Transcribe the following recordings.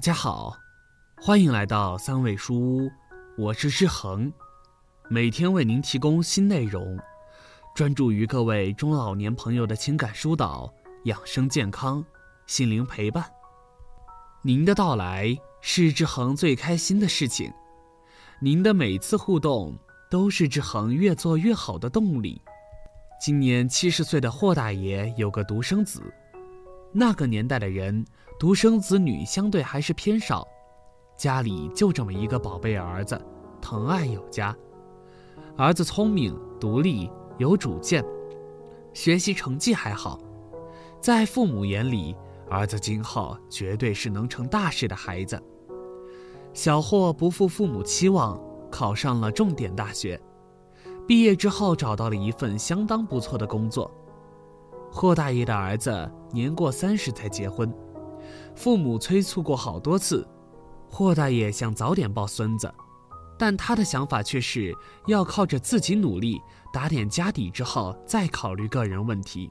家好，欢迎来到三味书屋，我是志恒，每天为您提供新内容，专注于各位中老年朋友的情感疏导、养生健康、心灵陪伴。您的到来是志恒最开心的事情，您的每次互动都是志恒越做越好的动力。今年七十岁的霍大爷有个独生子。那个年代的人，独生子女相对还是偏少，家里就这么一个宝贝儿子，疼爱有加。儿子聪明、独立、有主见，学习成绩还好，在父母眼里，儿子今后绝对是能成大事的孩子。小霍不负父母期望，考上了重点大学，毕业之后找到了一份相当不错的工作。霍大爷的儿子年过三十才结婚，父母催促过好多次，霍大爷想早点抱孙子，但他的想法却是要靠着自己努力打点家底之后再考虑个人问题。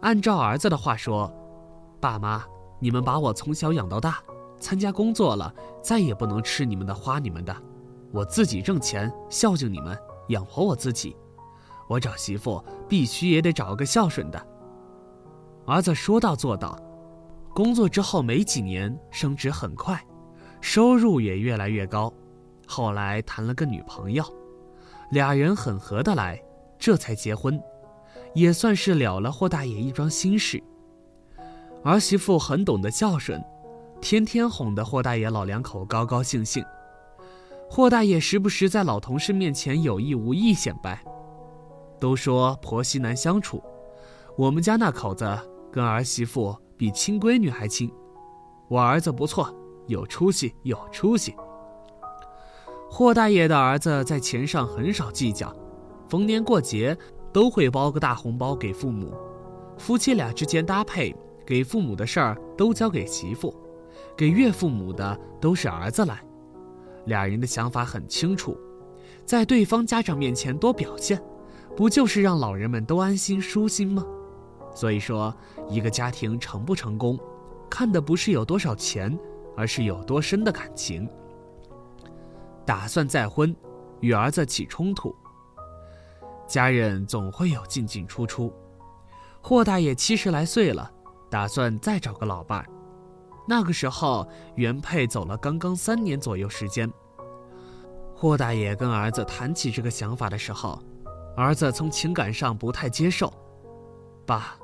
按照儿子的话说：“爸妈，你们把我从小养到大，参加工作了再也不能吃你们的花你们的，我自己挣钱孝敬你们，养活我自己。”我找媳妇必须也得找个孝顺的。儿子说到做到，工作之后没几年升职很快，收入也越来越高。后来谈了个女朋友，俩人很合得来，这才结婚，也算是了了霍大爷一桩心事。儿媳妇很懂得孝顺，天天哄得霍大爷老两口高高兴兴。霍大爷时不时在老同事面前有意无意显摆。都说婆媳难相处，我们家那口子跟儿媳妇比亲闺女还亲。我儿子不错，有出息，有出息。霍大爷的儿子在钱上很少计较，逢年过节都会包个大红包给父母。夫妻俩之间搭配，给父母的事儿都交给媳妇，给岳父母的都是儿子来。俩人的想法很清楚，在对方家长面前多表现。不就是让老人们都安心舒心吗？所以说，一个家庭成不成功，看的不是有多少钱，而是有多深的感情。打算再婚，与儿子起冲突，家人总会有进进出出。霍大爷七十来岁了，打算再找个老伴儿。那个时候，原配走了刚刚三年左右时间。霍大爷跟儿子谈起这个想法的时候。儿子从情感上不太接受，爸，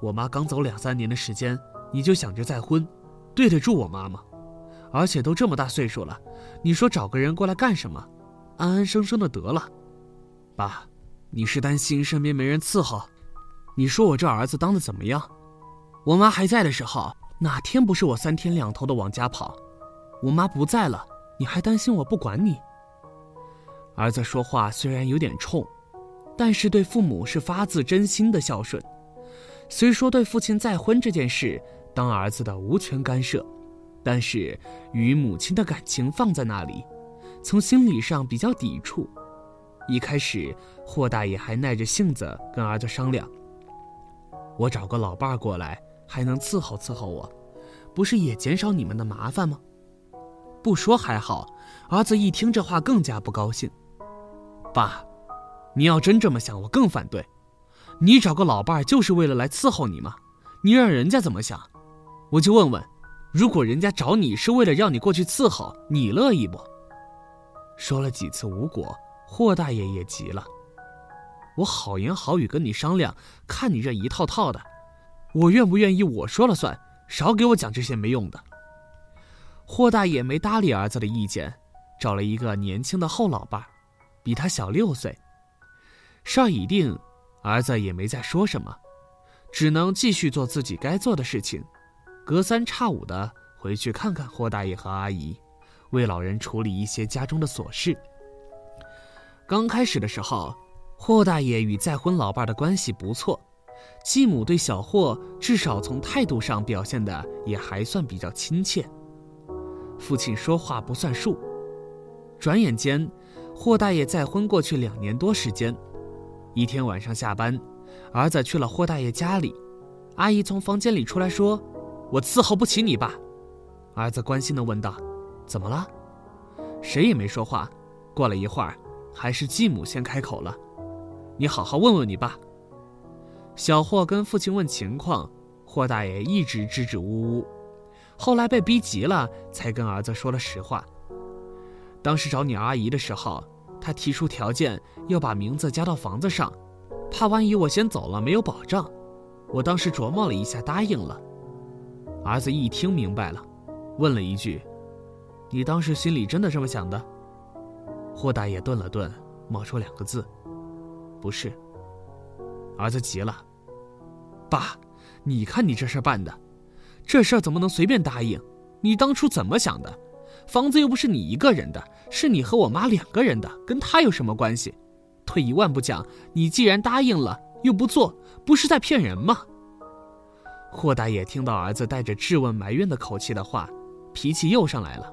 我妈刚走两三年的时间，你就想着再婚，对得住我妈吗？而且都这么大岁数了，你说找个人过来干什么？安安生生的得了。爸，你是担心身边没人伺候？你说我这儿子当的怎么样？我妈还在的时候，哪天不是我三天两头的往家跑？我妈不在了，你还担心我不管你？儿子说话虽然有点冲。但是对父母是发自真心的孝顺，虽说对父亲再婚这件事当儿子的无权干涉，但是与母亲的感情放在那里，从心理上比较抵触。一开始霍大爷还耐着性子跟儿子商量：“我找个老伴儿过来，还能伺候伺候我，不是也减少你们的麻烦吗？”不说还好，儿子一听这话更加不高兴：“爸。”你要真这么想，我更反对。你找个老伴儿就是为了来伺候你吗？你让人家怎么想？我就问问，如果人家找你是为了让你过去伺候，你乐意不？说了几次无果，霍大爷也急了。我好言好语跟你商量，看你这一套套的，我愿不愿意我说了算，少给我讲这些没用的。霍大爷没搭理儿子的意见，找了一个年轻的后老伴儿，比他小六岁。事儿已定，儿子也没再说什么，只能继续做自己该做的事情，隔三差五的回去看看霍大爷和阿姨，为老人处理一些家中的琐事。刚开始的时候，霍大爷与再婚老伴的关系不错，继母对小霍至少从态度上表现的也还算比较亲切。父亲说话不算数，转眼间，霍大爷再婚过去两年多时间。一天晚上下班，儿子去了霍大爷家里，阿姨从房间里出来说：“我伺候不起你爸。”儿子关心地问道：“怎么了？”谁也没说话。过了一会儿，还是继母先开口了：“你好好问问你爸。”小霍跟父亲问情况，霍大爷一直支支吾吾，后来被逼急了，才跟儿子说了实话。当时找你阿姨的时候，他提出条件要把名字加到房子上，怕万一我先走了没有保障。我当时琢磨了一下，答应了。儿子一听明白了，问了一句：“你当时心里真的这么想的？”霍大爷顿了顿，冒出两个字：“不是。”儿子急了：“爸，你看你这事办的，这事怎么能随便答应？你当初怎么想的？房子又不是你一个人的，是你和我妈两个人的，跟他有什么关系？退一万步讲，你既然答应了又不做，不是在骗人吗？”霍大爷听到儿子带着质问、埋怨的口气的话，脾气又上来了：“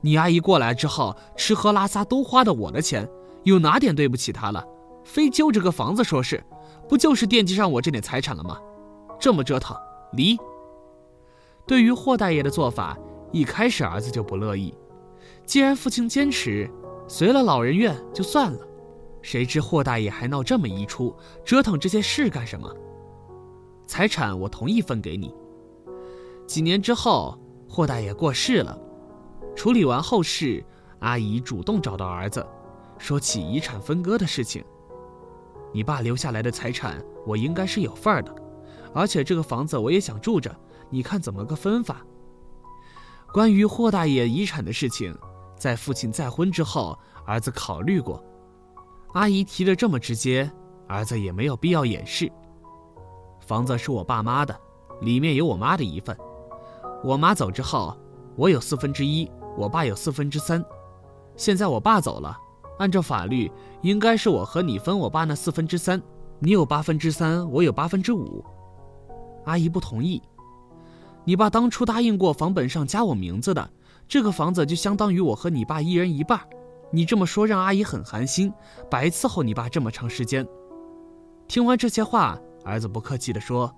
你阿姨过来之后，吃喝拉撒都花的我的钱，有哪点对不起她了？”非揪着个房子说事，不就是惦记上我这点财产了吗？这么折腾，离。对于霍大爷的做法，一开始儿子就不乐意。既然父亲坚持，随了老人院就算了。谁知霍大爷还闹这么一出，折腾这些事干什么？财产我同意分给你。几年之后，霍大爷过世了，处理完后事，阿姨主动找到儿子，说起遗产分割的事情。你爸留下来的财产，我应该是有份儿的，而且这个房子我也想住着，你看怎么个分法？关于霍大爷遗产的事情，在父亲再婚之后，儿子考虑过。阿姨提的这么直接，儿子也没有必要掩饰。房子是我爸妈的，里面有我妈的一份。我妈走之后，我有四分之一，我爸有四分之三。现在我爸走了。按照法律，应该是我和你分我爸那四分之三，你有八分之三，我有八分之五。阿姨不同意。你爸当初答应过房本上加我名字的，这个房子就相当于我和你爸一人一半。你这么说让阿姨很寒心，白伺候你爸这么长时间。听完这些话，儿子不客气地说：“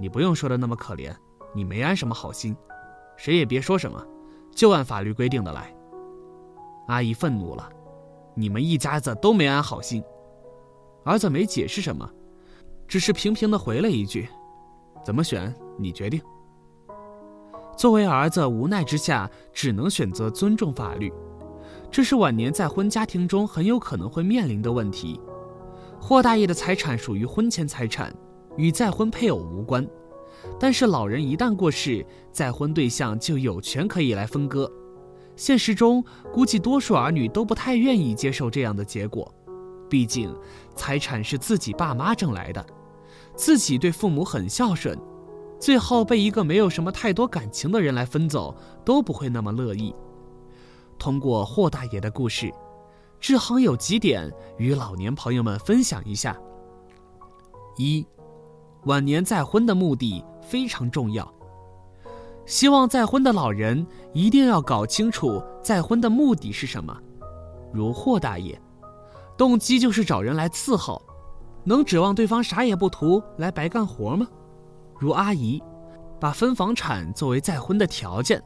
你不用说的那么可怜，你没安什么好心，谁也别说什么，就按法律规定的来。”阿姨愤怒了。你们一家子都没安好心，儿子没解释什么，只是平平的回了一句：“怎么选你决定。”作为儿子，无奈之下只能选择尊重法律，这是晚年再婚家庭中很有可能会面临的问题。霍大爷的财产属于婚前财产，与再婚配偶无关，但是老人一旦过世，再婚对象就有权可以来分割。现实中，估计多数儿女都不太愿意接受这样的结果，毕竟财产是自己爸妈挣来的，自己对父母很孝顺，最后被一个没有什么太多感情的人来分走，都不会那么乐意。通过霍大爷的故事，志恒有几点与老年朋友们分享一下：一，晚年再婚的目的非常重要。希望再婚的老人一定要搞清楚再婚的目的是什么。如霍大爷，动机就是找人来伺候，能指望对方啥也不图来白干活吗？如阿姨，把分房产作为再婚的条件，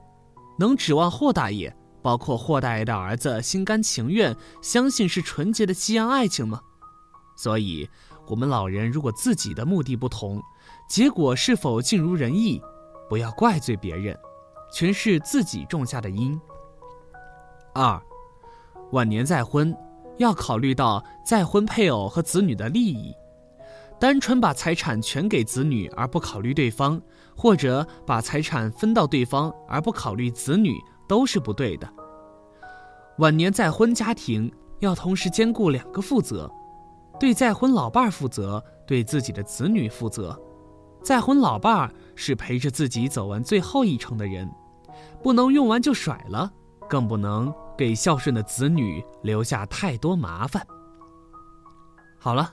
能指望霍大爷，包括霍大爷的儿子心甘情愿相信是纯洁的夕阳爱情吗？所以，我们老人如果自己的目的不同，结果是否尽如人意？不要怪罪别人，全是自己种下的因。二，晚年再婚要考虑到再婚配偶和子女的利益，单纯把财产全给子女而不考虑对方，或者把财产分到对方而不考虑子女，都是不对的。晚年再婚家庭要同时兼顾两个负责：对再婚老伴儿负责，对自己的子女负责。再婚老伴儿是陪着自己走完最后一程的人，不能用完就甩了，更不能给孝顺的子女留下太多麻烦。好了，